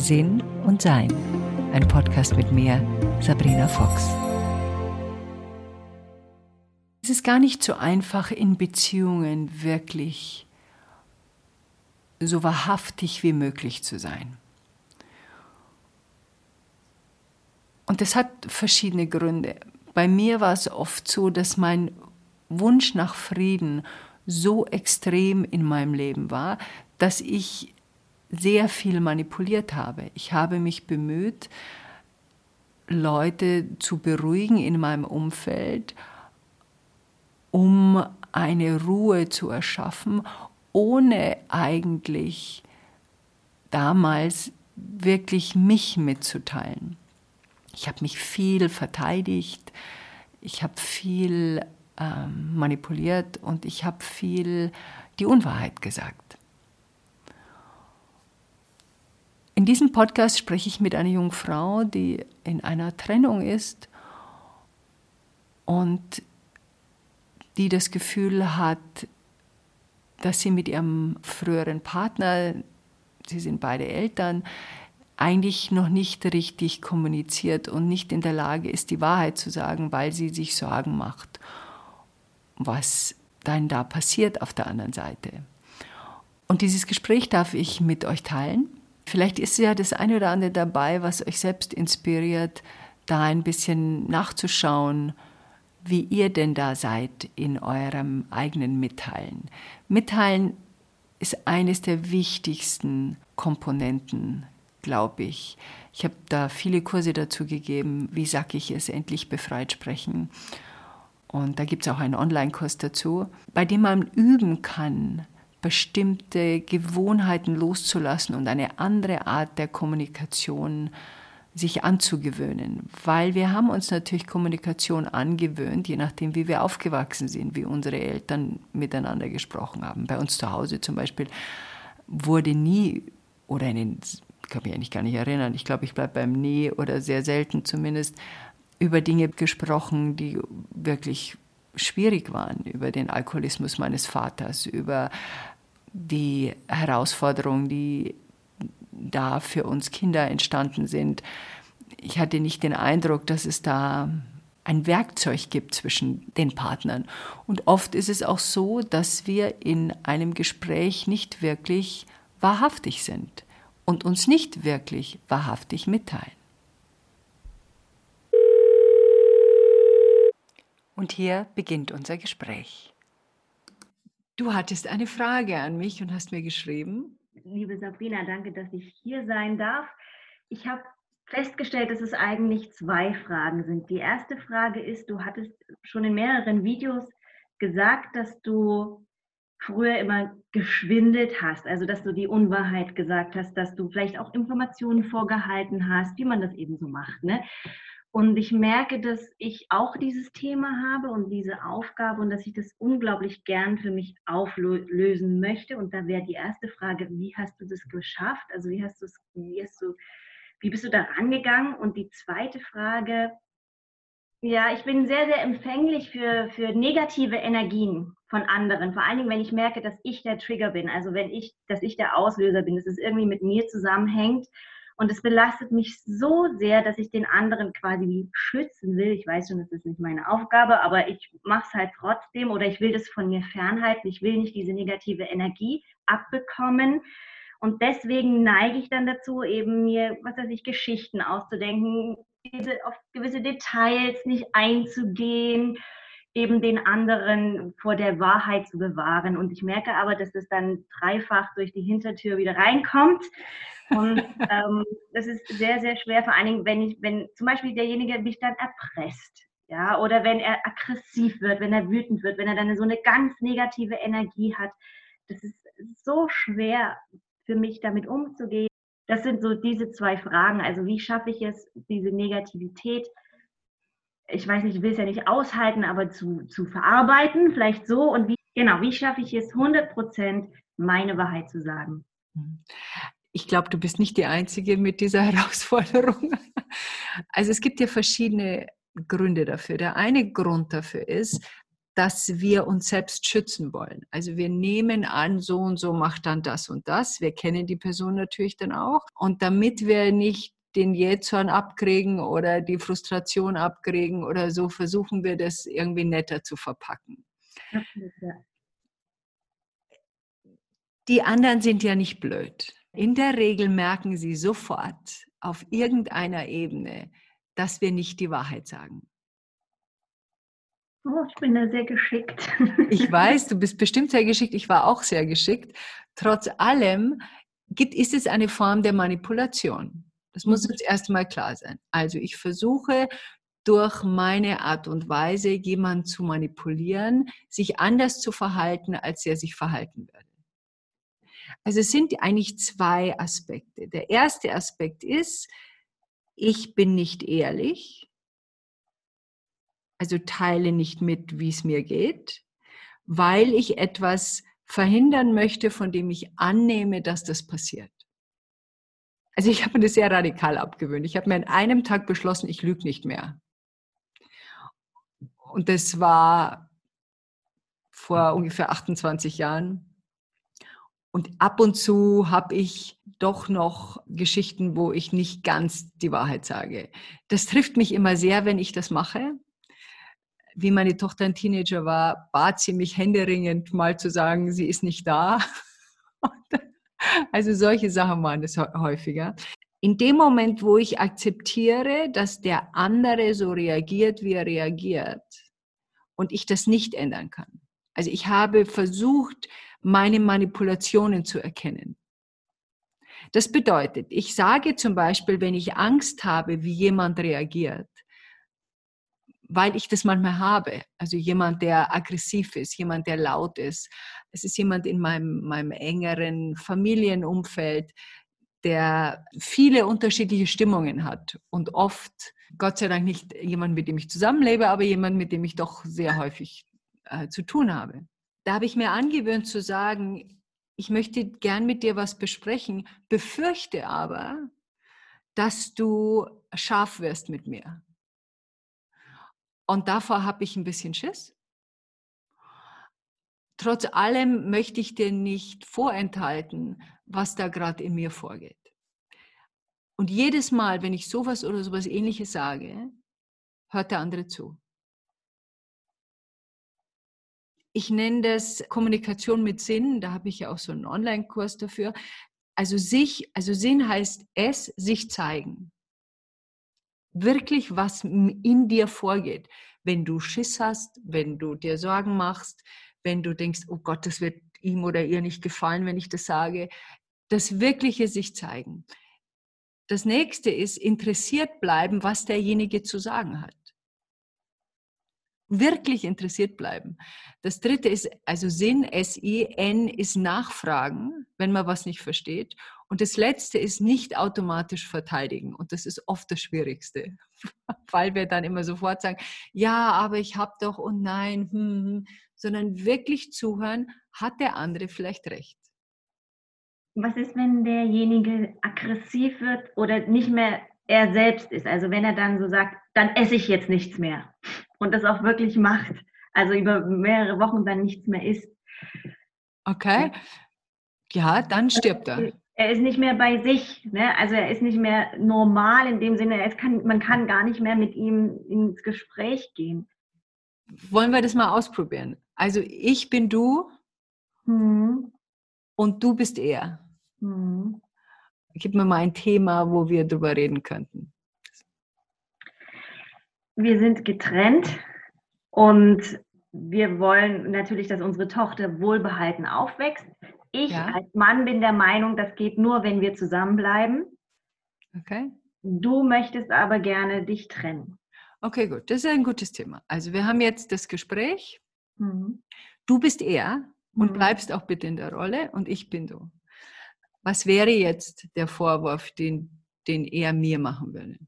Sinn und Sein. Ein Podcast mit mir, Sabrina Fox. Es ist gar nicht so einfach, in Beziehungen wirklich so wahrhaftig wie möglich zu sein. Und das hat verschiedene Gründe. Bei mir war es oft so, dass mein Wunsch nach Frieden so extrem in meinem Leben war, dass ich sehr viel manipuliert habe. Ich habe mich bemüht, Leute zu beruhigen in meinem Umfeld, um eine Ruhe zu erschaffen, ohne eigentlich damals wirklich mich mitzuteilen. Ich habe mich viel verteidigt, ich habe viel ähm, manipuliert und ich habe viel die Unwahrheit gesagt. In diesem Podcast spreche ich mit einer jungen Frau, die in einer Trennung ist und die das Gefühl hat, dass sie mit ihrem früheren Partner, sie sind beide Eltern, eigentlich noch nicht richtig kommuniziert und nicht in der Lage ist, die Wahrheit zu sagen, weil sie sich Sorgen macht, was dann da passiert auf der anderen Seite. Und dieses Gespräch darf ich mit euch teilen. Vielleicht ist ja das eine oder andere dabei, was euch selbst inspiriert, da ein bisschen nachzuschauen, wie ihr denn da seid in eurem eigenen Mitteilen. Mitteilen ist eines der wichtigsten Komponenten, glaube ich. Ich habe da viele Kurse dazu gegeben, wie sage ich es, endlich befreit sprechen. Und da gibt es auch einen Online-Kurs dazu, bei dem man üben kann, bestimmte Gewohnheiten loszulassen und eine andere Art der Kommunikation sich anzugewöhnen, weil wir haben uns natürlich Kommunikation angewöhnt, je nachdem, wie wir aufgewachsen sind, wie unsere Eltern miteinander gesprochen haben. Bei uns zu Hause zum Beispiel wurde nie, oder in den, ich kann mich eigentlich gar nicht erinnern, ich glaube, ich bleibe beim Nie oder sehr selten zumindest, über Dinge gesprochen, die wirklich schwierig waren, über den Alkoholismus meines Vaters, über die Herausforderungen, die da für uns Kinder entstanden sind. Ich hatte nicht den Eindruck, dass es da ein Werkzeug gibt zwischen den Partnern. Und oft ist es auch so, dass wir in einem Gespräch nicht wirklich wahrhaftig sind und uns nicht wirklich wahrhaftig mitteilen. Und hier beginnt unser Gespräch. Du hattest eine Frage an mich und hast mir geschrieben, liebe Sabrina, danke, dass ich hier sein darf. Ich habe festgestellt, dass es eigentlich zwei Fragen sind. Die erste Frage ist, du hattest schon in mehreren Videos gesagt, dass du früher immer geschwindelt hast, also dass du die Unwahrheit gesagt hast, dass du vielleicht auch Informationen vorgehalten hast, wie man das eben so macht. Ne? Und ich merke, dass ich auch dieses Thema habe und diese Aufgabe und dass ich das unglaublich gern für mich auflösen möchte. Und da wäre die erste Frage, wie hast du das geschafft? Also wie hast du es, wie wie bist du da rangegangen? Und die zweite Frage, ja, ich bin sehr, sehr empfänglich für, für negative Energien von anderen. Vor allen Dingen, wenn ich merke, dass ich der Trigger bin. Also wenn ich, dass ich der Auslöser bin, dass es irgendwie mit mir zusammenhängt und es belastet mich so sehr, dass ich den anderen quasi schützen will. Ich weiß schon, das ist nicht meine Aufgabe, aber ich mache es halt trotzdem oder ich will das von mir fernhalten. Ich will nicht diese negative Energie abbekommen. Und deswegen neige ich dann dazu, eben mir, was weiß ich, Geschichten auszudenken, diese, auf gewisse Details nicht einzugehen, eben den anderen vor der Wahrheit zu bewahren. Und ich merke aber, dass das dann dreifach durch die Hintertür wieder reinkommt. Und ähm, das ist sehr, sehr schwer, vor allen Dingen, wenn ich, wenn zum Beispiel derjenige mich dann erpresst, ja, oder wenn er aggressiv wird, wenn er wütend wird, wenn er dann so eine ganz negative Energie hat. Das ist so schwer für mich, damit umzugehen. Das sind so diese zwei Fragen. Also wie schaffe ich es, diese Negativität, ich weiß nicht, ich will es ja nicht aushalten, aber zu, zu verarbeiten, vielleicht so. Und wie, genau, wie schaffe ich es, 100 Prozent meine Wahrheit zu sagen? Ich glaube, du bist nicht die Einzige mit dieser Herausforderung. Also es gibt ja verschiedene Gründe dafür. Der eine Grund dafür ist, dass wir uns selbst schützen wollen. Also wir nehmen an, so und so macht dann das und das. Wir kennen die Person natürlich dann auch. Und damit wir nicht den Jähzorn abkriegen oder die Frustration abkriegen oder so, versuchen wir das irgendwie netter zu verpacken. Ja. Die anderen sind ja nicht blöd. In der Regel merken sie sofort auf irgendeiner Ebene, dass wir nicht die Wahrheit sagen. Oh, ich bin da sehr geschickt. Ich weiß, du bist bestimmt sehr geschickt. Ich war auch sehr geschickt. Trotz allem gibt, ist es eine Form der Manipulation. Das muss mhm. uns erstmal klar sein. Also ich versuche durch meine Art und Weise jemanden zu manipulieren, sich anders zu verhalten, als er sich verhalten würde. Also es sind eigentlich zwei Aspekte. Der erste Aspekt ist, ich bin nicht ehrlich, also teile nicht mit, wie es mir geht, weil ich etwas verhindern möchte, von dem ich annehme, dass das passiert. Also ich habe mir das sehr radikal abgewöhnt. Ich habe mir an einem Tag beschlossen, ich lüge nicht mehr. Und das war vor ungefähr 28 Jahren. Und ab und zu habe ich doch noch Geschichten, wo ich nicht ganz die Wahrheit sage. Das trifft mich immer sehr, wenn ich das mache. Wie meine Tochter ein Teenager war, bat sie mich händeringend mal zu sagen, sie ist nicht da. Also solche Sachen waren es häufiger. In dem Moment, wo ich akzeptiere, dass der andere so reagiert, wie er reagiert, und ich das nicht ändern kann. Also ich habe versucht, meine Manipulationen zu erkennen. Das bedeutet, ich sage zum Beispiel, wenn ich Angst habe, wie jemand reagiert, weil ich das manchmal habe. Also jemand, der aggressiv ist, jemand, der laut ist. Es ist jemand in meinem, meinem engeren Familienumfeld, der viele unterschiedliche Stimmungen hat und oft, Gott sei Dank nicht jemand, mit dem ich zusammenlebe, aber jemand, mit dem ich doch sehr häufig äh, zu tun habe. Da habe ich mir angewöhnt zu sagen, ich möchte gern mit dir was besprechen, befürchte aber, dass du scharf wirst mit mir. Und davor habe ich ein bisschen Schiss. Trotz allem möchte ich dir nicht vorenthalten, was da gerade in mir vorgeht. Und jedes Mal, wenn ich sowas oder sowas ähnliches sage, hört der andere zu. Ich nenne das Kommunikation mit Sinn, da habe ich ja auch so einen Online-Kurs dafür. Also sich, also Sinn heißt es, sich zeigen wirklich, was in dir vorgeht. Wenn du Schiss hast, wenn du dir Sorgen machst, wenn du denkst, oh Gott, das wird ihm oder ihr nicht gefallen, wenn ich das sage, das Wirkliche sich zeigen. Das nächste ist interessiert bleiben, was derjenige zu sagen hat. Wirklich interessiert bleiben. Das dritte ist, also Sinn, S-I-N, ist Nachfragen, wenn man was nicht versteht. Und das Letzte ist nicht automatisch verteidigen. Und das ist oft das Schwierigste, weil wir dann immer sofort sagen, ja, aber ich habe doch und nein, hm, hm, sondern wirklich zuhören, hat der andere vielleicht recht. Was ist, wenn derjenige aggressiv wird oder nicht mehr er selbst ist? Also wenn er dann so sagt, dann esse ich jetzt nichts mehr und das auch wirklich macht, also über mehrere Wochen dann nichts mehr isst. Okay. Ja, dann stirbt er er ist nicht mehr bei sich. Ne? Also er ist nicht mehr normal in dem Sinne, kann, man kann gar nicht mehr mit ihm ins Gespräch gehen. Wollen wir das mal ausprobieren? Also ich bin du hm. und du bist er. Hm. Gib mir mal ein Thema, wo wir drüber reden könnten. Wir sind getrennt und wir wollen natürlich, dass unsere Tochter wohlbehalten aufwächst. Ich ja. als Mann bin der Meinung, das geht nur, wenn wir zusammenbleiben. Okay. Du möchtest aber gerne dich trennen. Okay, gut. Das ist ein gutes Thema. Also wir haben jetzt das Gespräch. Mhm. Du bist er und mhm. bleibst auch bitte in der Rolle und ich bin du. Was wäre jetzt der Vorwurf, den, den er mir machen würde?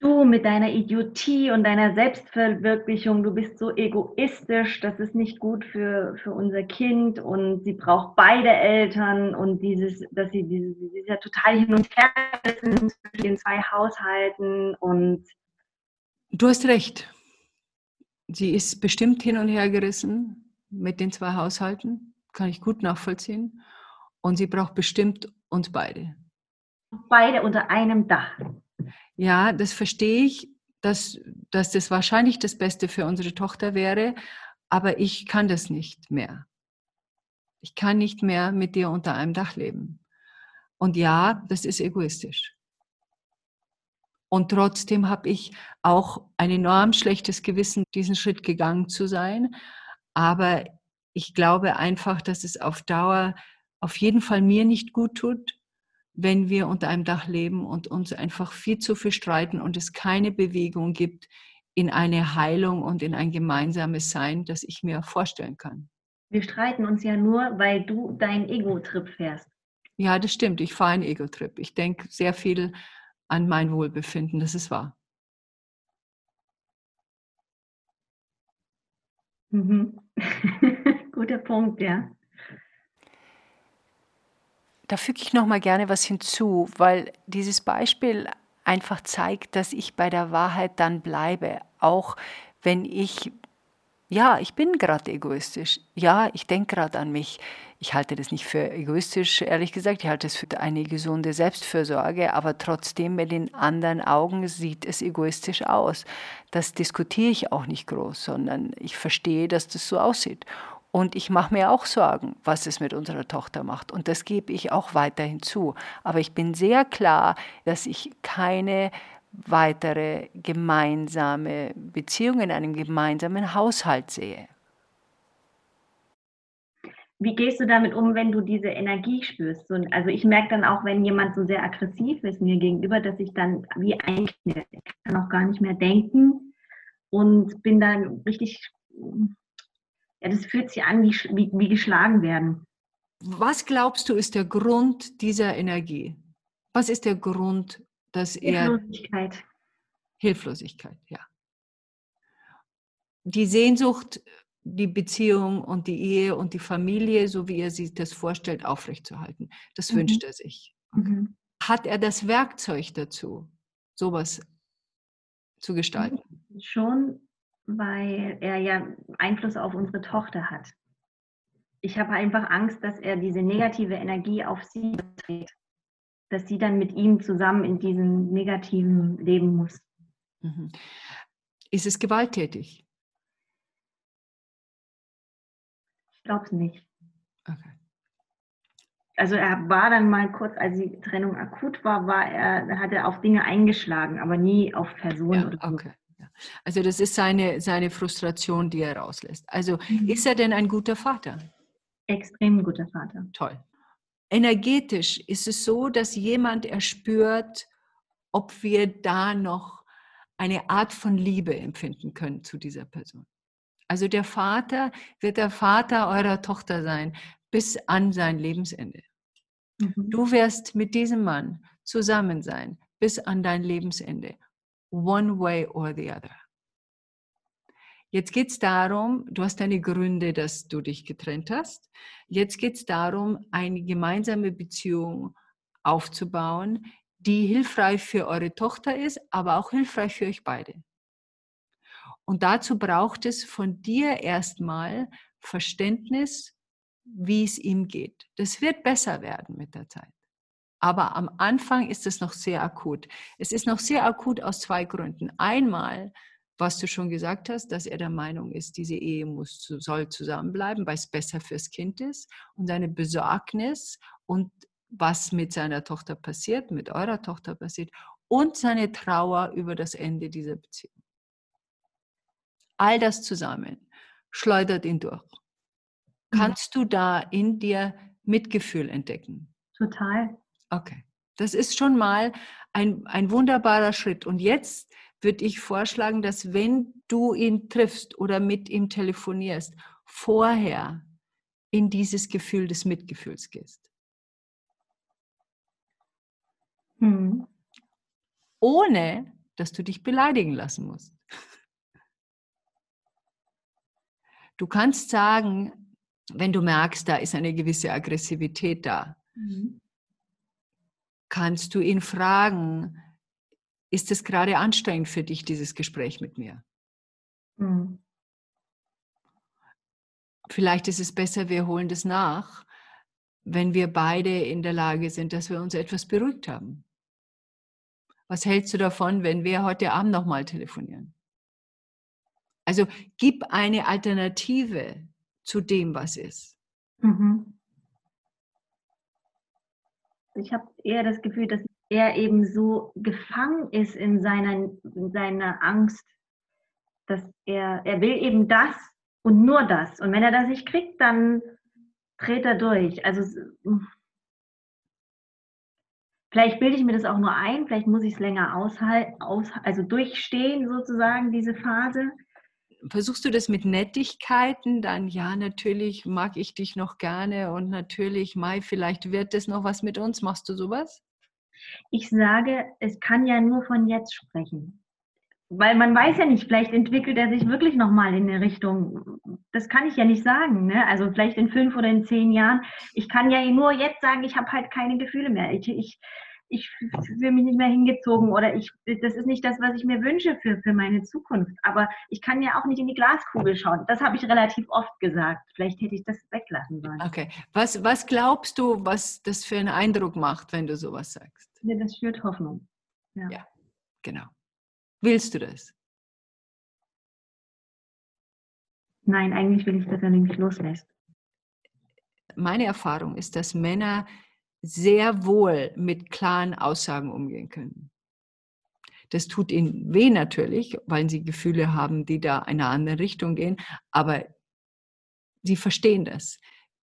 Du mit deiner Idiotie und deiner Selbstverwirklichung, du bist so egoistisch, das ist nicht gut für, für unser Kind und sie braucht beide Eltern und dieses, dass sie dieses, ist ja total hin und her in zwei Haushalten und Du hast recht. sie ist bestimmt hin und her gerissen mit den zwei Haushalten, kann ich gut nachvollziehen. Und sie braucht bestimmt uns beide. Beide unter einem Dach. Ja, das verstehe ich, dass, dass das wahrscheinlich das Beste für unsere Tochter wäre, aber ich kann das nicht mehr. Ich kann nicht mehr mit dir unter einem Dach leben. Und ja, das ist egoistisch. Und trotzdem habe ich auch ein enorm schlechtes Gewissen, diesen Schritt gegangen zu sein. Aber ich glaube einfach, dass es auf Dauer auf jeden Fall mir nicht gut tut, wenn wir unter einem Dach leben und uns einfach viel zu viel streiten und es keine Bewegung gibt in eine Heilung und in ein gemeinsames Sein, das ich mir vorstellen kann. Wir streiten uns ja nur, weil du deinen Ego-Trip fährst. Ja, das stimmt. Ich fahre einen Ego-Trip. Ich denke sehr viel an mein Wohlbefinden. Das ist wahr. Mhm. Guter Punkt, ja. Da füge ich noch mal gerne was hinzu, weil dieses Beispiel einfach zeigt, dass ich bei der Wahrheit dann bleibe, auch wenn ich ja, ich bin gerade egoistisch. Ja, ich denke gerade an mich. Ich halte das nicht für egoistisch, ehrlich gesagt. Ich halte es für eine gesunde Selbstfürsorge, aber trotzdem mit den anderen Augen sieht es egoistisch aus. Das diskutiere ich auch nicht groß, sondern ich verstehe, dass das so aussieht. Und ich mache mir auch Sorgen, was es mit unserer Tochter macht. Und das gebe ich auch weiterhin zu. Aber ich bin sehr klar, dass ich keine weitere gemeinsame Beziehung in einem gemeinsamen Haushalt sehe. Wie gehst du damit um, wenn du diese Energie spürst? also ich merke dann auch, wenn jemand so sehr aggressiv ist mir gegenüber, dass ich dann wie einknippe. Ich kann auch gar nicht mehr denken und bin dann richtig, ja, das fühlt sich an wie, wie, wie geschlagen werden. Was glaubst du ist der Grund dieser Energie? Was ist der Grund dass er. Hilflosigkeit. Hilflosigkeit, ja. Die Sehnsucht, die Beziehung und die Ehe und die Familie, so wie er sich das vorstellt, aufrechtzuerhalten. Das mhm. wünscht er sich. Mhm. Hat er das Werkzeug dazu, sowas zu gestalten? Schon, weil er ja Einfluss auf unsere Tochter hat. Ich habe einfach Angst, dass er diese negative Energie auf sie trägt dass sie dann mit ihm zusammen in diesem negativen leben muss. Mhm. Ist es gewalttätig? Ich glaube es nicht. Okay. Also er war dann mal kurz, als die Trennung akut war, war er, hat er auf Dinge eingeschlagen, aber nie auf Personen. Ja, oder so. okay. Also das ist seine, seine Frustration, die er rauslässt. Also mhm. ist er denn ein guter Vater? Extrem guter Vater. Toll energetisch ist es so, dass jemand erspürt, ob wir da noch eine Art von Liebe empfinden können zu dieser Person. Also der Vater wird der Vater eurer Tochter sein bis an sein Lebensende. Mhm. Du wirst mit diesem Mann zusammen sein bis an dein Lebensende. One way or the other. Jetzt geht es darum, du hast deine Gründe, dass du dich getrennt hast. Jetzt geht es darum, eine gemeinsame Beziehung aufzubauen, die hilfreich für eure Tochter ist, aber auch hilfreich für euch beide. Und dazu braucht es von dir erstmal Verständnis, wie es ihm geht. Das wird besser werden mit der Zeit. Aber am Anfang ist es noch sehr akut. Es ist noch sehr akut aus zwei Gründen. Einmal, was du schon gesagt hast, dass er der Meinung ist, diese Ehe muss, soll zusammenbleiben, weil es besser fürs Kind ist und seine Besorgnis und was mit seiner Tochter passiert, mit eurer Tochter passiert und seine Trauer über das Ende dieser Beziehung. All das zusammen schleudert ihn durch. Mhm. Kannst du da in dir Mitgefühl entdecken? Total. Okay. Das ist schon mal ein, ein wunderbarer Schritt. Und jetzt würde ich vorschlagen, dass wenn du ihn triffst oder mit ihm telefonierst, vorher in dieses Gefühl des Mitgefühls gehst. Hm. Ohne, dass du dich beleidigen lassen musst. Du kannst sagen, wenn du merkst, da ist eine gewisse Aggressivität da, mhm. Kannst du ihn fragen, ist es gerade anstrengend für dich, dieses Gespräch mit mir? Mhm. vielleicht ist es besser, wir holen das nach, wenn wir beide in der Lage sind, dass wir uns etwas beruhigt haben. Was hältst du davon, wenn wir heute Abend nochmal telefonieren? Also gib eine Alternative zu dem, was ist. Mhm. Ich habe eher das Gefühl, dass er eben so gefangen ist in seiner, in seiner Angst, dass er, er will eben das und nur das. Und wenn er das nicht kriegt, dann dreht er durch. Also vielleicht bilde ich mir das auch nur ein, vielleicht muss ich es länger aushalten, aus, also durchstehen sozusagen, diese Phase. Versuchst du das mit Nettigkeiten? Dann ja, natürlich mag ich dich noch gerne und natürlich, Mai, vielleicht wird das noch was mit uns. Machst du sowas? Ich sage, es kann ja nur von jetzt sprechen weil man weiß ja nicht, vielleicht entwickelt er sich wirklich nochmal in eine Richtung. Das kann ich ja nicht sagen. Ne? Also vielleicht in fünf oder in zehn Jahren. Ich kann ja nur jetzt sagen, ich habe halt keine Gefühle mehr. Ich, ich, ich fühle mich nicht mehr hingezogen oder ich, das ist nicht das, was ich mir wünsche für, für meine Zukunft. Aber ich kann ja auch nicht in die Glaskugel schauen. Das habe ich relativ oft gesagt. Vielleicht hätte ich das weglassen sollen. Okay. Was, was glaubst du, was das für einen Eindruck macht, wenn du sowas sagst? Ja, das führt Hoffnung. ja, ja genau. Willst du das? Nein, eigentlich will ich, dass er nämlich loslässt. Meine Erfahrung ist, dass Männer sehr wohl mit klaren Aussagen umgehen können. Das tut ihnen weh natürlich, weil sie Gefühle haben, die da in eine andere Richtung gehen, aber sie verstehen das.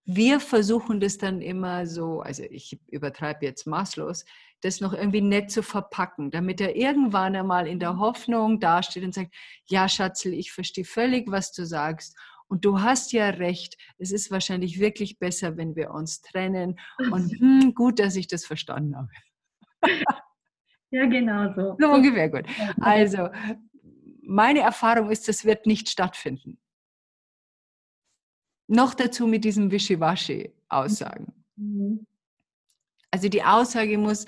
Wir versuchen das dann immer so, also ich übertreibe jetzt maßlos, das noch irgendwie nett zu verpacken, damit er irgendwann einmal in der. Hoffnung dasteht und sagt, ja Schatzel, ich verstehe völlig, was du sagst. Und du hast ja recht, es ist wahrscheinlich wirklich besser, wenn wir uns trennen. Und hm, gut, dass ich das verstanden habe. Ja, genau so. So ungefähr gut. Also, meine Erfahrung ist, das wird nicht stattfinden. Noch dazu mit diesem Wischiwaschi-Aussagen. Mhm. Also die Aussage muss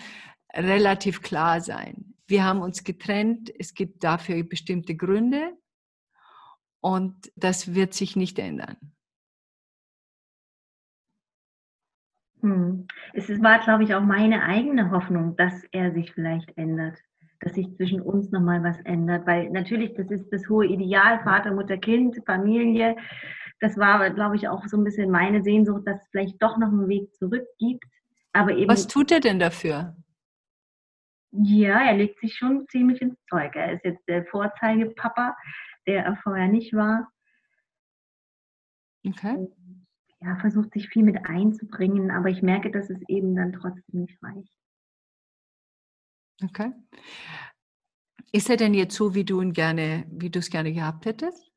relativ klar sein. Wir haben uns getrennt, es gibt dafür bestimmte Gründe und das wird sich nicht ändern. Hm. Es war, glaube ich, auch meine eigene Hoffnung, dass er sich vielleicht ändert, dass sich zwischen uns nochmal was ändert, weil natürlich, das ist das hohe Ideal, Vater, Mutter, Kind, Familie. Das war, glaube ich, auch so ein bisschen meine Sehnsucht, dass es vielleicht doch noch einen Weg zurück gibt. Aber eben, Was tut er denn dafür? Ja, er legt sich schon ziemlich ins Zeug. Er ist jetzt der Vorzeigepapa, der er vorher nicht war. Okay. Ja, versucht sich viel mit einzubringen, aber ich merke, dass es eben dann trotzdem nicht reicht. Okay. Ist er denn jetzt so, wie du ihn gerne, wie du es gerne gehabt hättest?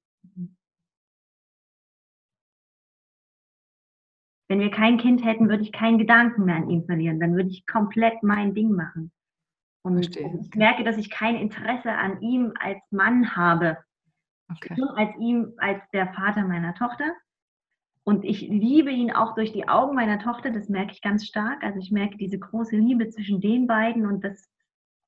Wenn wir kein Kind hätten, würde ich keinen Gedanken mehr an ihn verlieren. Dann würde ich komplett mein Ding machen. Und Verstehe. ich merke, dass ich kein Interesse an ihm als Mann habe. Okay. Als ihm, als der Vater meiner Tochter. Und ich liebe ihn auch durch die Augen meiner Tochter, das merke ich ganz stark. Also ich merke diese große Liebe zwischen den beiden und das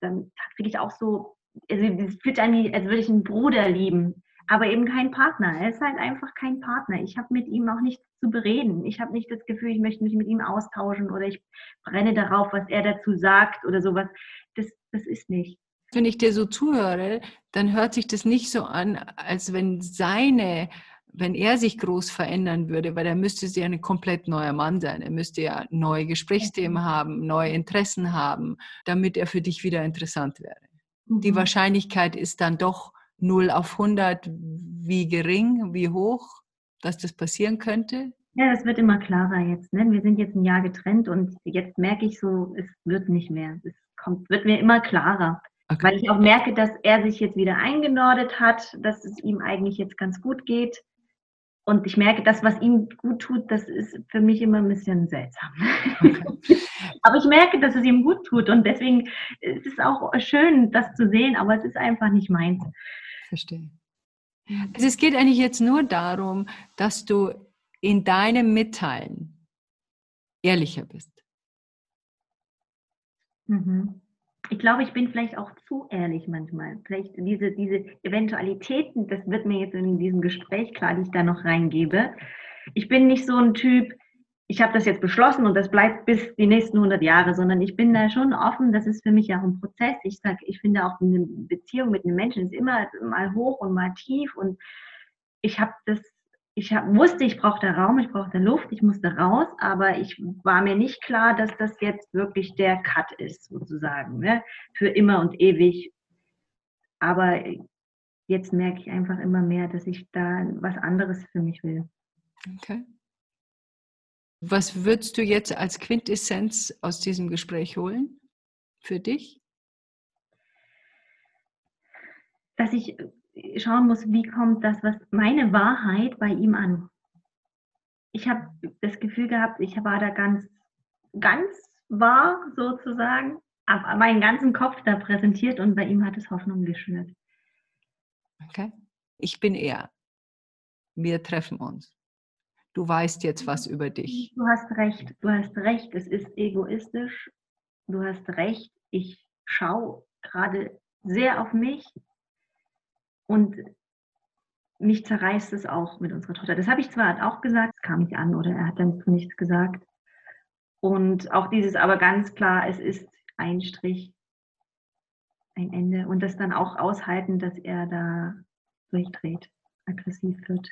dann wirklich auch so, also es fühlt an, als würde ich einen Bruder lieben aber eben kein Partner. Er ist halt einfach kein Partner. Ich habe mit ihm auch nichts zu bereden. Ich habe nicht das Gefühl, ich möchte mich mit ihm austauschen oder ich brenne darauf, was er dazu sagt oder sowas. Das, das ist nicht. Wenn ich dir so zuhöre, dann hört sich das nicht so an, als wenn seine wenn er sich groß verändern würde, weil er müsste ja ein komplett neuer Mann sein. Er müsste ja neue Gesprächsthemen haben, neue Interessen haben, damit er für dich wieder interessant wäre. Mhm. Die Wahrscheinlichkeit ist dann doch 0 auf 100, wie gering, wie hoch, dass das passieren könnte? Ja, das wird immer klarer jetzt. Ne? Wir sind jetzt ein Jahr getrennt und jetzt merke ich so, es wird nicht mehr. Es kommt, wird mir immer klarer. Okay. Weil ich auch merke, dass er sich jetzt wieder eingenordet hat, dass es ihm eigentlich jetzt ganz gut geht. Und ich merke, das, was ihm gut tut, das ist für mich immer ein bisschen seltsam. Okay. aber ich merke, dass es ihm gut tut und deswegen ist es auch schön, das zu sehen, aber es ist einfach nicht meins verstehe. Also es geht eigentlich jetzt nur darum, dass du in deinem Mitteilen ehrlicher bist. Mhm. Ich glaube, ich bin vielleicht auch zu ehrlich manchmal. Vielleicht diese, diese Eventualitäten, das wird mir jetzt in diesem Gespräch klar, die ich da noch reingebe, ich bin nicht so ein Typ, ich habe das jetzt beschlossen und das bleibt bis die nächsten 100 Jahre, sondern ich bin da schon offen. Das ist für mich ja auch ein Prozess. Ich sage, ich finde auch eine Beziehung mit einem Menschen ist immer mal hoch und mal tief und ich habe das ich hab, wusste, ich brauchte Raum, ich brauchte Luft, ich musste raus, aber ich war mir nicht klar, dass das jetzt wirklich der Cut ist, sozusagen, ne? für immer und ewig. Aber jetzt merke ich einfach immer mehr, dass ich da was anderes für mich will. Okay. Was würdest du jetzt als Quintessenz aus diesem Gespräch holen für dich? Dass ich schauen muss, wie kommt das, was meine Wahrheit bei ihm an. Ich habe das Gefühl gehabt, ich war da ganz, ganz wahr sozusagen, meinen ganzen Kopf da präsentiert und bei ihm hat es Hoffnung geschürt. Okay. Ich bin er. Wir treffen uns. Du weißt jetzt was über dich. Du hast recht, du hast recht, es ist egoistisch. Du hast recht, ich schaue gerade sehr auf mich und mich zerreißt es auch mit unserer Tochter. Das habe ich zwar auch gesagt, es kam nicht an oder er hat dann nichts gesagt. Und auch dieses aber ganz klar, es ist ein Strich, ein Ende. Und das dann auch aushalten, dass er da durchdreht, aggressiv wird.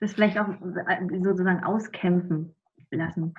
Das vielleicht auch sozusagen auskämpfen lassen.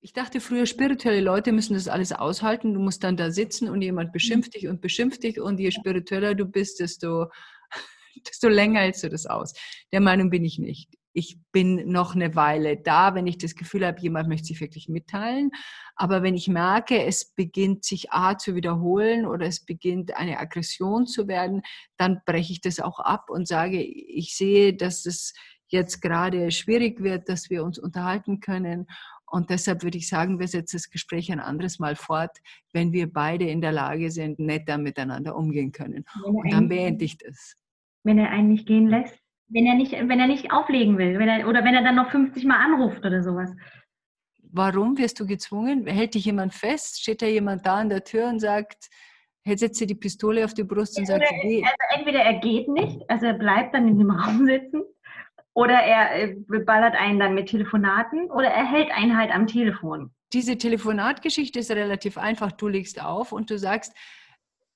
Ich dachte früher, spirituelle Leute müssen das alles aushalten. Du musst dann da sitzen und jemand mhm. beschimpft dich und beschimpft dich und je spiritueller du bist, desto, desto länger hältst du das aus. Der Meinung bin ich nicht. Ich bin noch eine Weile da, wenn ich das Gefühl habe, jemand möchte sich wirklich mitteilen. Aber wenn ich merke, es beginnt sich A zu wiederholen oder es beginnt eine Aggression zu werden, dann breche ich das auch ab und sage, ich sehe, dass es jetzt gerade schwierig wird, dass wir uns unterhalten können und deshalb würde ich sagen, wir setzen das Gespräch ein anderes Mal fort, wenn wir beide in der Lage sind, netter miteinander umgehen können. Und dann beende ich das. Wenn er einen nicht gehen lässt, wenn er nicht, wenn er nicht auflegen will, wenn er, oder wenn er dann noch 50 Mal anruft oder sowas. Warum wirst du gezwungen? Hält dich jemand fest? Steht da jemand da an der Tür und sagt, Jetzt setzt sie die Pistole auf die Brust und sagt, also entweder er geht nicht, also er bleibt dann in dem Raum sitzen, oder er äh, ballert einen dann mit Telefonaten oder er hält einen halt am Telefon. Diese Telefonatgeschichte ist relativ einfach. Du legst auf und du sagst,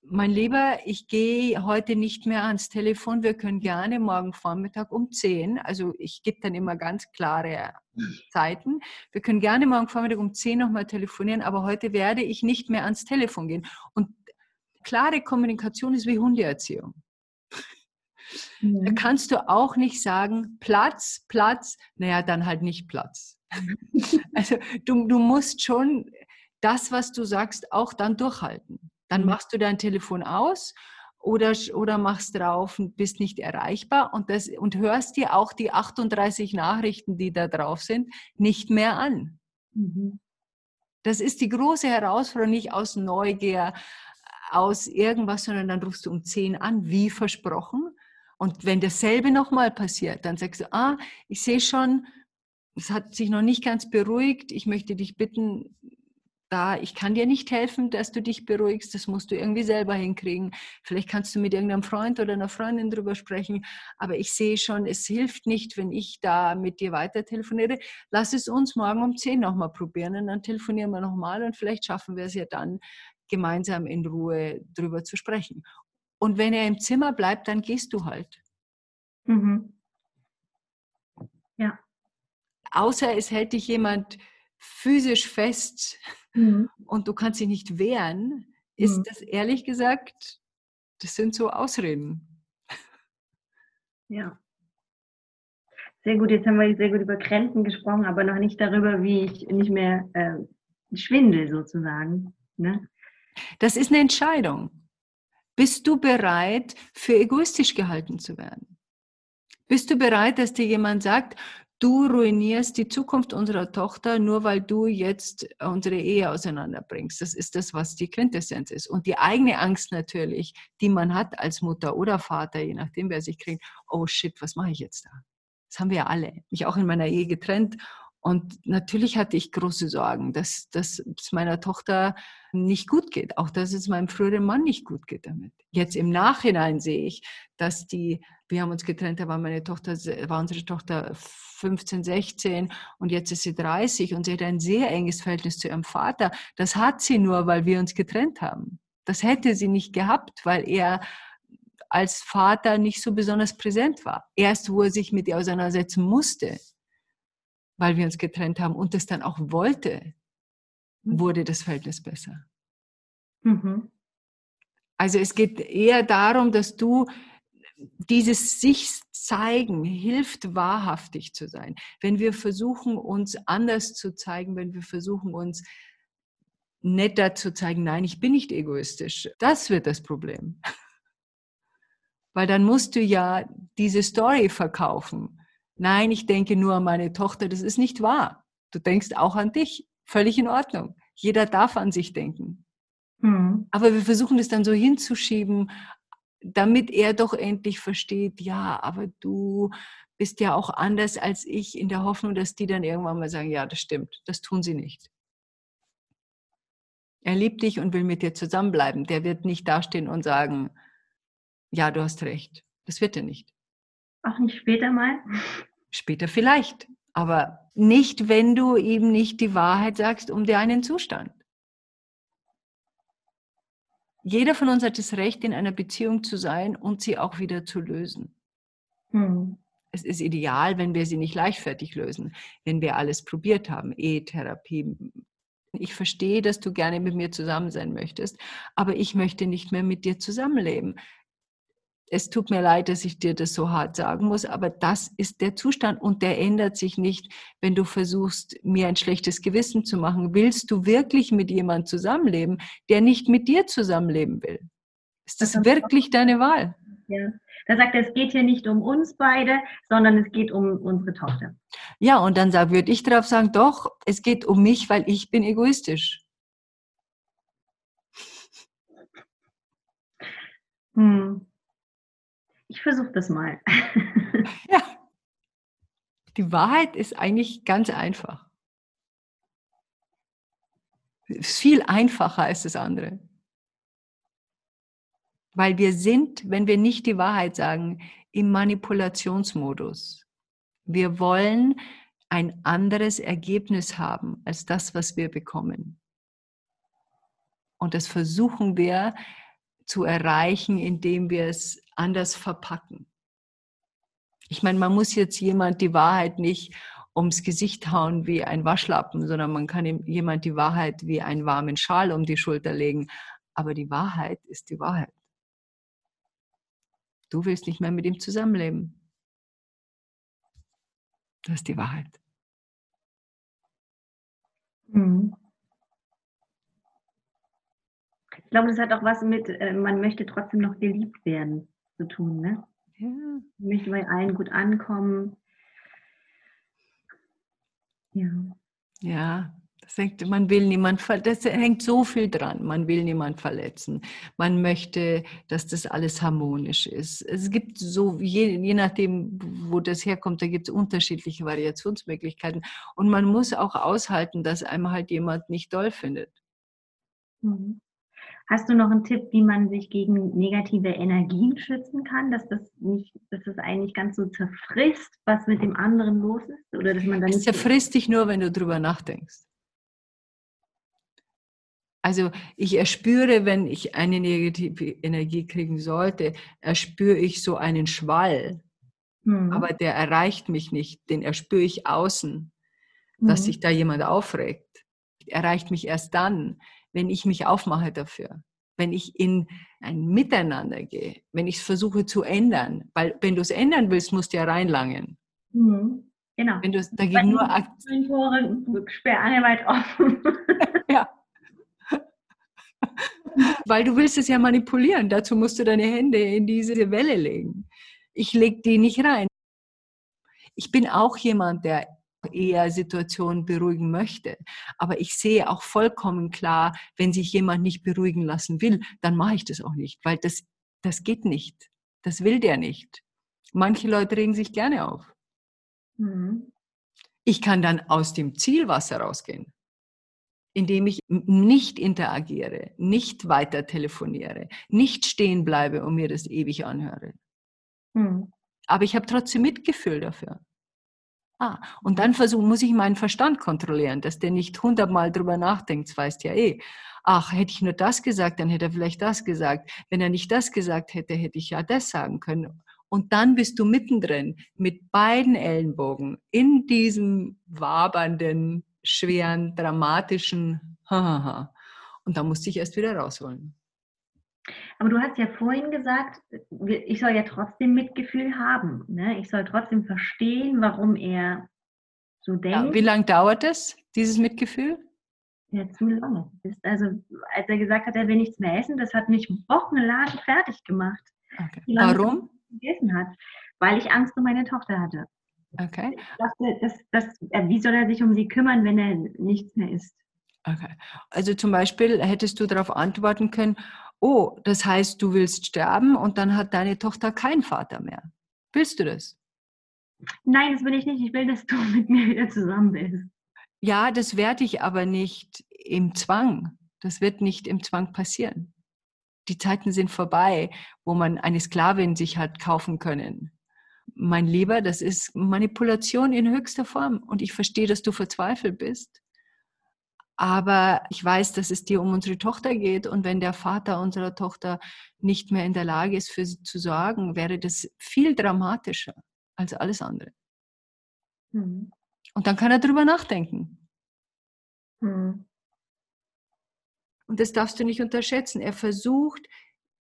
mein Lieber, ich gehe heute nicht mehr ans Telefon. Wir können gerne morgen Vormittag um 10, also ich gebe dann immer ganz klare Zeiten. Wir können gerne morgen Vormittag um 10 nochmal telefonieren, aber heute werde ich nicht mehr ans Telefon gehen. Und klare Kommunikation ist wie Hundeerziehung. Mhm. Da kannst du auch nicht sagen, Platz, Platz, naja, dann halt nicht Platz. also du, du musst schon das, was du sagst, auch dann durchhalten. Dann mhm. machst du dein Telefon aus oder, oder machst drauf und bist nicht erreichbar und, das, und hörst dir auch die 38 Nachrichten, die da drauf sind, nicht mehr an. Mhm. Das ist die große Herausforderung, nicht aus Neugier, aus irgendwas, sondern dann rufst du um 10 an, wie versprochen. Und wenn dasselbe nochmal passiert, dann sagst du, ah, ich sehe schon, es hat sich noch nicht ganz beruhigt. Ich möchte dich bitten, da, ich kann dir nicht helfen, dass du dich beruhigst. Das musst du irgendwie selber hinkriegen. Vielleicht kannst du mit irgendeinem Freund oder einer Freundin drüber sprechen. Aber ich sehe schon, es hilft nicht, wenn ich da mit dir weiter telefoniere. Lass es uns morgen um 10 nochmal probieren und dann telefonieren wir nochmal und vielleicht schaffen wir es ja dann, gemeinsam in Ruhe drüber zu sprechen. Und wenn er im Zimmer bleibt, dann gehst du halt. Mhm. Ja. Außer es hält dich jemand physisch fest mhm. und du kannst dich nicht wehren, ist mhm. das ehrlich gesagt, das sind so Ausreden. Ja. Sehr gut, jetzt haben wir sehr gut über Grenzen gesprochen, aber noch nicht darüber, wie ich nicht mehr äh, schwindel sozusagen. Ne? Das ist eine Entscheidung. Bist du bereit, für egoistisch gehalten zu werden? Bist du bereit, dass dir jemand sagt, du ruinierst die Zukunft unserer Tochter, nur weil du jetzt unsere Ehe auseinanderbringst? Das ist das, was die Quintessenz ist. Und die eigene Angst natürlich, die man hat als Mutter oder Vater, je nachdem, wer sich kriegt, oh shit, was mache ich jetzt da? Das haben wir ja alle. Mich auch in meiner Ehe getrennt Und natürlich hatte ich große Sorgen, dass, dass es meiner Tochter nicht gut geht, auch dass es meinem früheren Mann nicht gut geht damit. Jetzt im Nachhinein sehe ich, dass die, wir haben uns getrennt, da war meine Tochter, war unsere Tochter 15, 16 und jetzt ist sie 30 und sie hat ein sehr enges Verhältnis zu ihrem Vater. Das hat sie nur, weil wir uns getrennt haben. Das hätte sie nicht gehabt, weil er als Vater nicht so besonders präsent war. Erst wo er sich mit ihr auseinandersetzen musste, weil wir uns getrennt haben und das dann auch wollte, mhm. wurde das Verhältnis besser. Mhm. Also es geht eher darum, dass du dieses sich zeigen hilft wahrhaftig zu sein. Wenn wir versuchen, uns anders zu zeigen, wenn wir versuchen, uns netter zu zeigen, nein, ich bin nicht egoistisch, das wird das Problem. Weil dann musst du ja diese Story verkaufen. Nein, ich denke nur an meine Tochter, das ist nicht wahr. Du denkst auch an dich. Völlig in Ordnung. Jeder darf an sich denken. Mhm. Aber wir versuchen es dann so hinzuschieben, damit er doch endlich versteht, ja, aber du bist ja auch anders als ich, in der Hoffnung, dass die dann irgendwann mal sagen, ja, das stimmt, das tun sie nicht. Er liebt dich und will mit dir zusammenbleiben. Der wird nicht dastehen und sagen, ja, du hast recht. Das wird er nicht. Auch nicht später mal? Später vielleicht, aber nicht, wenn du ihm nicht die Wahrheit sagst um dir einen Zustand. Jeder von uns hat das Recht, in einer Beziehung zu sein und sie auch wieder zu lösen. Hm. Es ist ideal, wenn wir sie nicht leichtfertig lösen, wenn wir alles probiert haben, E-Therapie. Ich verstehe, dass du gerne mit mir zusammen sein möchtest, aber ich möchte nicht mehr mit dir zusammenleben es tut mir leid, dass ich dir das so hart sagen muss, aber das ist der Zustand und der ändert sich nicht, wenn du versuchst, mir ein schlechtes Gewissen zu machen. Willst du wirklich mit jemandem zusammenleben, der nicht mit dir zusammenleben will? Ist das, das wirklich deine Wahl? Ja. Da sagt er, es geht hier nicht um uns beide, sondern es geht um unsere Tochter. Ja, und dann würde ich darauf sagen, doch, es geht um mich, weil ich bin egoistisch. Hm. Ich versuche das mal. ja. Die Wahrheit ist eigentlich ganz einfach. Viel einfacher als das andere. Weil wir sind, wenn wir nicht die Wahrheit sagen, im Manipulationsmodus. Wir wollen ein anderes Ergebnis haben als das, was wir bekommen. Und das versuchen wir zu erreichen, indem wir es anders verpacken. Ich meine, man muss jetzt jemand die Wahrheit nicht ums Gesicht hauen wie ein Waschlappen, sondern man kann jemand die Wahrheit wie einen warmen Schal um die Schulter legen. Aber die Wahrheit ist die Wahrheit. Du willst nicht mehr mit ihm zusammenleben. Das ist die Wahrheit. Mhm. Ich glaube, das hat auch was mit, äh, man möchte trotzdem noch geliebt werden zu tun. Ne? Ja. Man möchte bei allen gut ankommen. Ja. Ja, das hängt, man will niemand, das hängt so viel dran. Man will niemand verletzen. Man möchte, dass das alles harmonisch ist. Es gibt so, je, je nachdem, wo das herkommt, da gibt es unterschiedliche Variationsmöglichkeiten. Und man muss auch aushalten, dass einem halt jemand nicht doll findet. Mhm. Hast du noch einen Tipp, wie man sich gegen negative Energien schützen kann, dass das nicht, dass das eigentlich ganz so zerfrisst, was mit dem anderen los ist? Oder dass man dann es zerfrisst dich nur, wenn du drüber nachdenkst. Also ich erspüre, wenn ich eine negative Energie kriegen sollte, erspüre ich so einen Schwall. Mhm. Aber der erreicht mich nicht, den erspüre ich außen, dass mhm. sich da jemand aufregt. Erreicht mich erst dann, wenn ich mich aufmache dafür, wenn ich in ein Miteinander gehe, wenn ich es versuche zu ändern, weil wenn du es ändern willst, musst du ja reinlangen. Mhm. Genau. Wenn du es dagegen nur Tore sperre weit offen. ja. Weil du willst es ja manipulieren. Dazu musst du deine Hände in diese Welle legen. Ich lege die nicht rein. Ich bin auch jemand, der eher Situationen beruhigen möchte. Aber ich sehe auch vollkommen klar, wenn sich jemand nicht beruhigen lassen will, dann mache ich das auch nicht, weil das, das geht nicht. Das will der nicht. Manche Leute regen sich gerne auf. Mhm. Ich kann dann aus dem Zielwasser rausgehen, indem ich nicht interagiere, nicht weiter telefoniere, nicht stehen bleibe und mir das ewig anhöre. Hm. Aber ich habe trotzdem Mitgefühl dafür. Ah, und dann versuch, muss ich meinen Verstand kontrollieren, dass der nicht hundertmal drüber nachdenkt, das weißt ja eh. Ach, hätte ich nur das gesagt, dann hätte er vielleicht das gesagt. Wenn er nicht das gesagt hätte, hätte ich ja das sagen können. Und dann bist du mittendrin mit beiden Ellenbogen in diesem wabernden, schweren, dramatischen Und da musste ich erst wieder rausholen. Aber du hast ja vorhin gesagt, ich soll ja trotzdem Mitgefühl haben. Ne? Ich soll trotzdem verstehen, warum er so denkt. Ja, wie lange dauert das, dieses Mitgefühl? Ja, zu lange. Also, als er gesagt hat, er will nichts mehr essen, das hat mich wochenlang fertig gemacht. Okay. Warum? gegessen hat, weil ich Angst um meine Tochter hatte. Okay. Ich dachte, das, das, wie soll er sich um sie kümmern, wenn er nichts mehr isst? Okay. Also zum Beispiel hättest du darauf antworten können, oh, das heißt, du willst sterben und dann hat deine Tochter keinen Vater mehr. Willst du das? Nein, das will ich nicht. Ich will, dass du mit mir wieder zusammen bist. Ja, das werde ich aber nicht im Zwang. Das wird nicht im Zwang passieren die Zeiten sind vorbei, wo man eine Sklavin sich hat kaufen können. Mein Lieber, das ist Manipulation in höchster Form. Und ich verstehe, dass du verzweifelt bist. Aber ich weiß, dass es dir um unsere Tochter geht. Und wenn der Vater unserer Tochter nicht mehr in der Lage ist, für sie zu sorgen, wäre das viel dramatischer als alles andere. Mhm. Und dann kann er darüber nachdenken. Mhm. Und das darfst du nicht unterschätzen. Er versucht,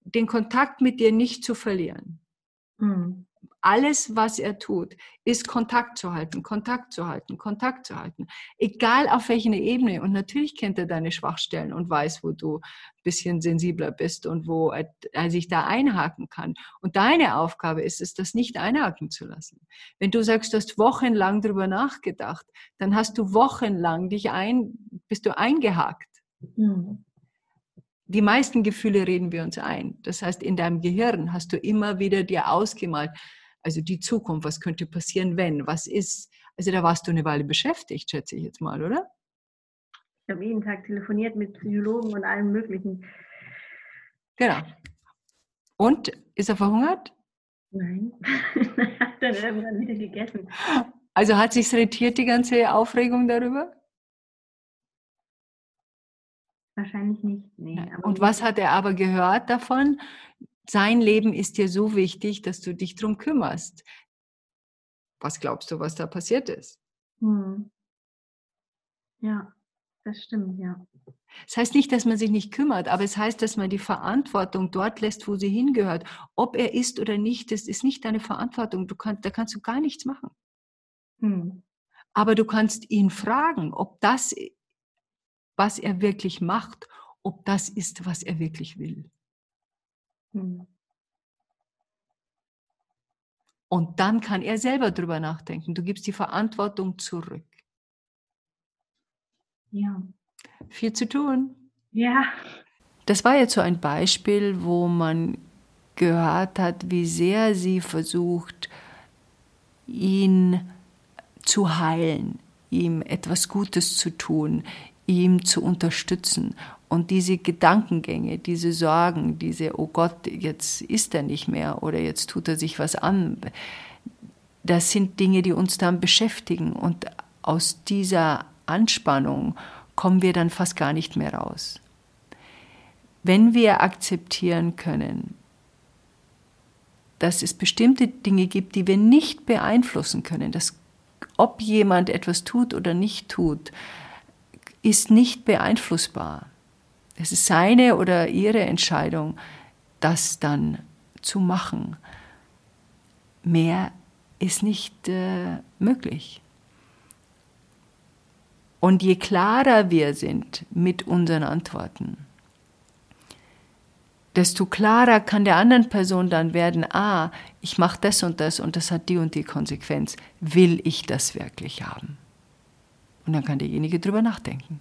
den Kontakt mit dir nicht zu verlieren. Mhm. Alles, was er tut, ist Kontakt zu halten, Kontakt zu halten, Kontakt zu halten. Egal auf welcher Ebene. Und natürlich kennt er deine Schwachstellen und weiß, wo du ein bisschen sensibler bist und wo er, er sich da einhaken kann. Und deine Aufgabe ist es, das nicht einhaken zu lassen. Wenn du sagst, du hast wochenlang drüber nachgedacht, dann hast du wochenlang dich ein, bist du eingehakt. Mhm die meisten Gefühle reden wir uns ein. Das heißt, in deinem Gehirn hast du immer wieder dir ausgemalt, also die Zukunft, was könnte passieren, wenn, was ist. Also da warst du eine Weile beschäftigt, schätze ich jetzt mal, oder? Ich habe jeden Tag telefoniert mit Psychologen und allem Möglichen. Genau. Und ist er verhungert? Nein, hat dann irgendwann wieder gegessen. Also hat sich irritiert, die ganze Aufregung darüber? Wahrscheinlich nicht. Nee, und was hat er aber gehört davon? Sein Leben ist dir so wichtig, dass du dich darum kümmerst. Was glaubst du, was da passiert ist? Hm. Ja, das stimmt, ja. Das heißt nicht, dass man sich nicht kümmert, aber es heißt, dass man die Verantwortung dort lässt, wo sie hingehört. Ob er ist oder nicht, das ist nicht deine Verantwortung. Du kannst, da kannst du gar nichts machen. Hm. Aber du kannst ihn fragen, ob das was er wirklich macht, ob das ist, was er wirklich will. Hm. Und dann kann er selber drüber nachdenken. Du gibst die Verantwortung zurück. Ja. Viel zu tun. Ja. Das war jetzt so ein Beispiel, wo man gehört hat, wie sehr sie versucht, ihn zu heilen, ihm etwas Gutes zu tun, ihm zu unterstützen. Und diese Gedankengänge, diese Sorgen, diese, oh Gott, jetzt ist er nicht mehr oder jetzt tut er sich was an, das sind Dinge, die uns dann beschäftigen. Und aus dieser Anspannung kommen wir dann fast gar nicht mehr raus. Wenn wir akzeptieren können, dass es bestimmte Dinge gibt, die wir nicht beeinflussen können, dass ob jemand etwas tut oder nicht tut, ist nicht beeinflussbar. Es ist seine oder ihre Entscheidung, das dann zu machen. Mehr ist nicht äh, möglich. Und je klarer wir sind mit unseren Antworten, desto klarer kann der anderen Person dann werden, ah, ich mache das und das und das hat die und die Konsequenz. Will ich das wirklich haben? Und dann kann derjenige drüber nachdenken.